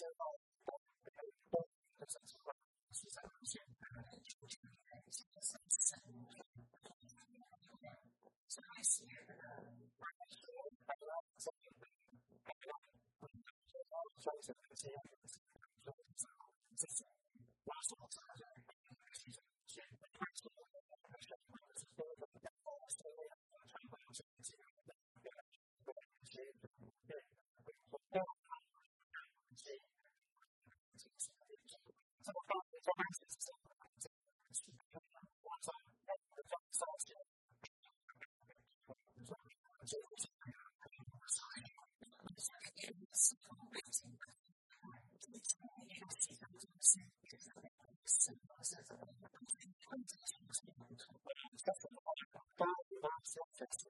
见到我们的员工的身上吗？是在出现九千三十三十三亿的这个企业，它的收入达到三亿美元，它的收入达到三十亿美元。sans faire ça.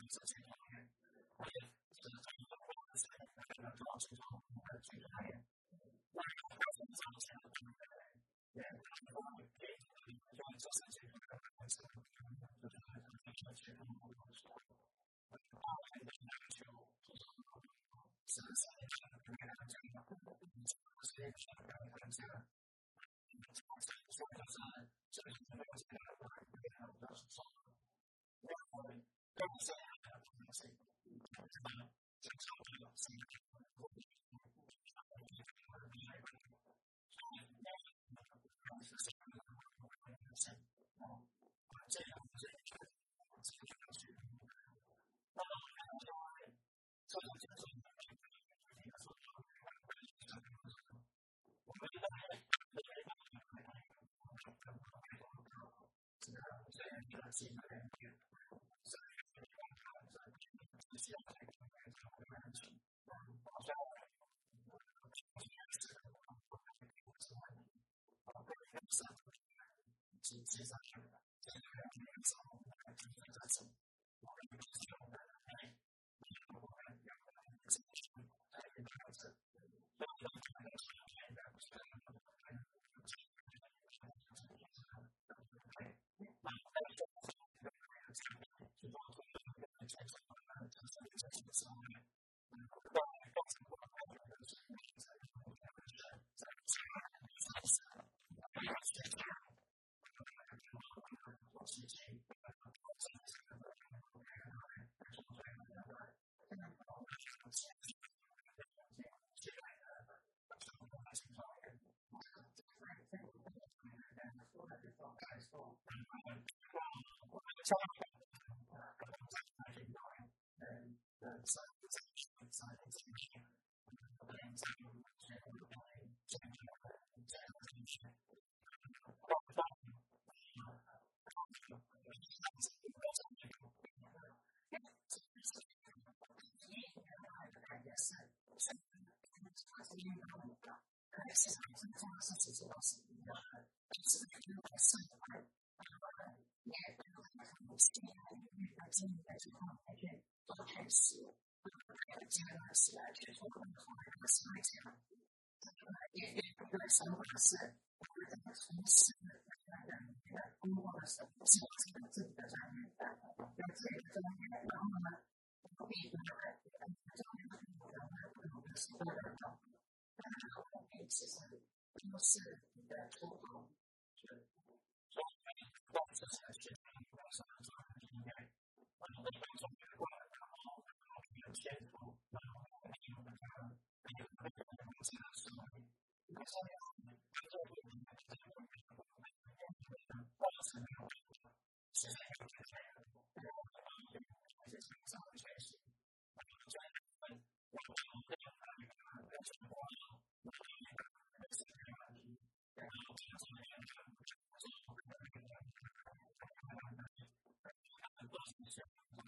Jesus. 这个是关于他们这个，你们这个项目，说的就是这个项目目前的话，我们是说，如果说公司啊，的一些情况，成熟的话，什么情况，各方面的情，我就会把这，所以，我们这个项目的话，Jesus. 只是老师比较狠，老每天晚上的话，他把每天晚上有时间，因经常在做排练，做排练时，然后他基本上是来接触各种各样的事情了。然后呢，因为生活是，他从事的这样的工作的时候，是发展自己的专业，然后自己的专业，然后呢，可以跟在在专业的方面，然后呢，是自的，然后呢，可以去参。就是你的出口，就是说，你出口是在学校里面什么？从里面完成的观众，然后然后你的前途，然后还有我们家，还有我们家的公司的时候，那下面观众会有什么？就是说，每个观众的报是那种。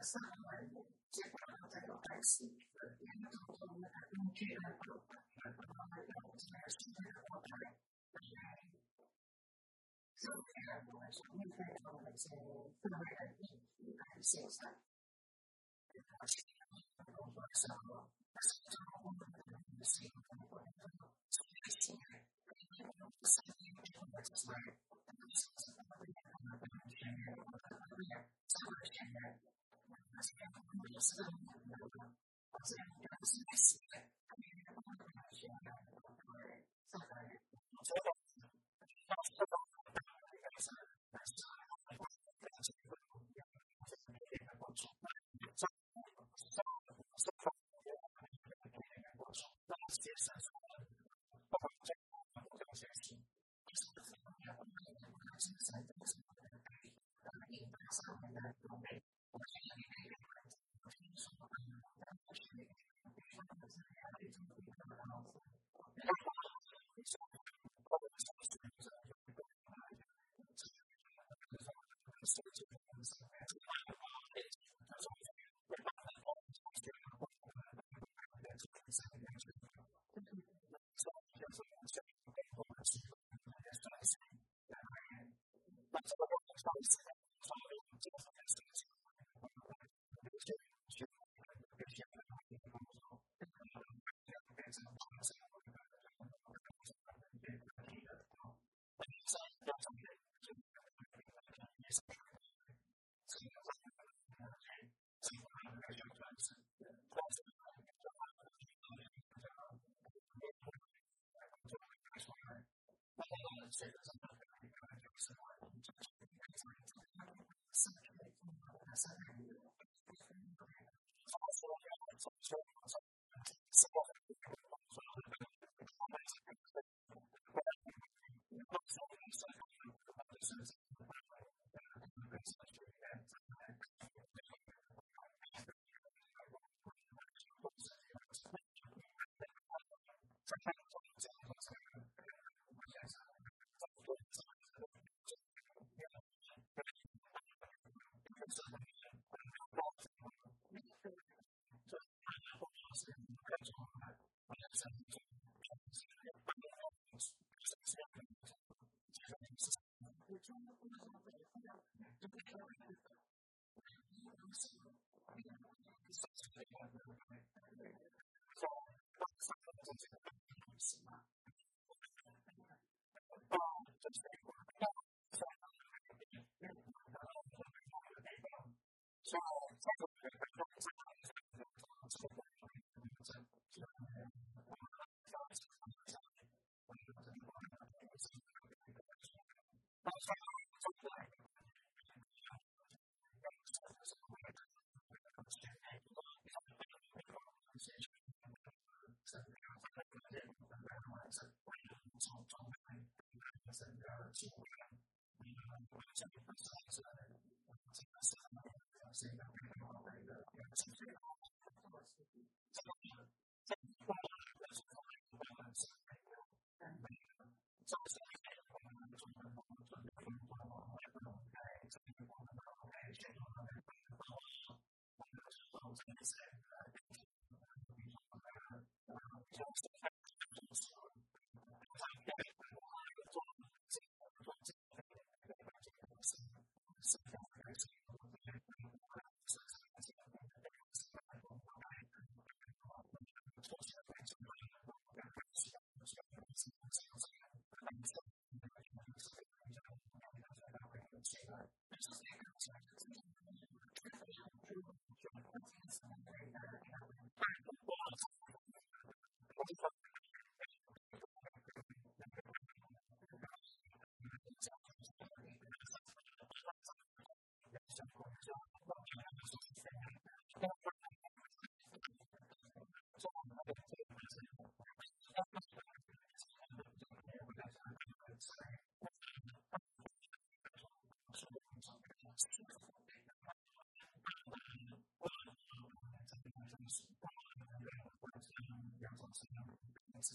的上海人，基本上在老百姓，因为从我们的工具来做，然后呢，用起来舒服的活法来，所以呢，我们是面对着我们这社会的议题来现象。Thank you. Thank you. So, curah di dalam proses persaingan sehingga kita mengatakan bahwa That's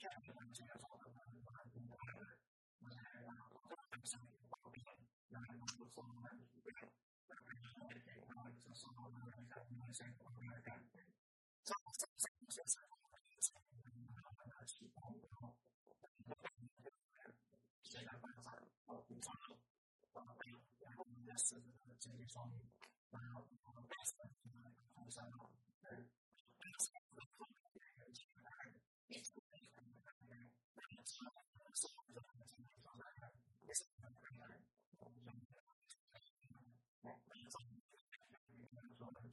其实是并没有很好的经验法的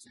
to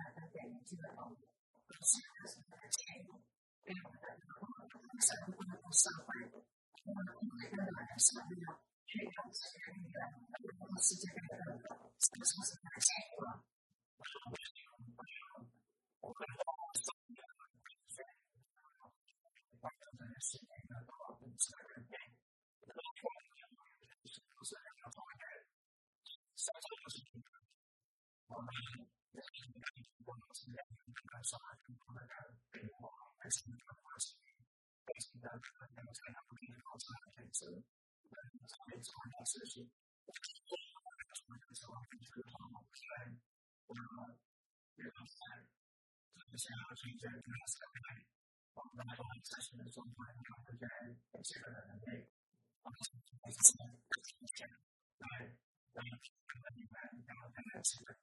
something that came out and that was a 要去在这个社会，我们来把自身的状态，然后在这个人类，我们一起一起来来看看你们，然后看看这个。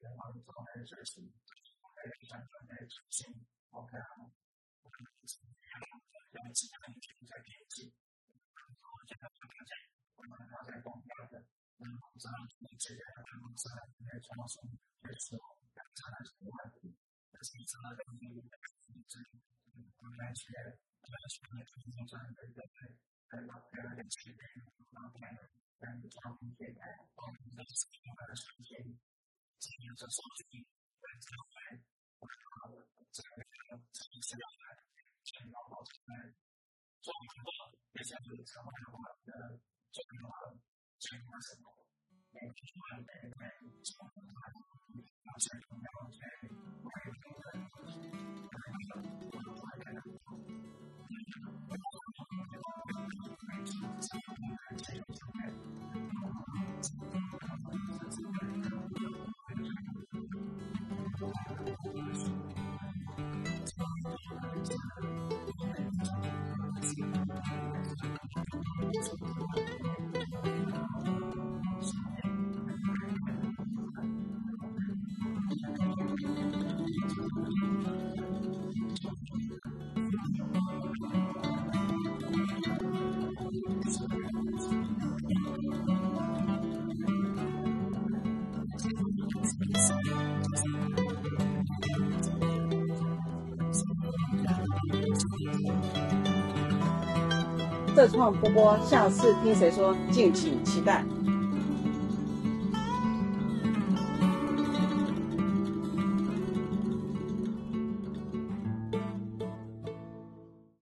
然后做那些事情，还是想做那些事情，OK 啊？我们是然后让其他人去在编辑，然后现在看看我们还在广告的，然后咱们这边办公室在装修，也是刚这说的是在这个来，我是他这个这个这个资料来，建到保存来，做完之后，那些就是成为了我们的作品了，这一块什么，每个作品每个作品都是要去重要去外面评论，然后我们会看到，嗯，我们会看到每一次。创波波下次听谁说，敬请期待。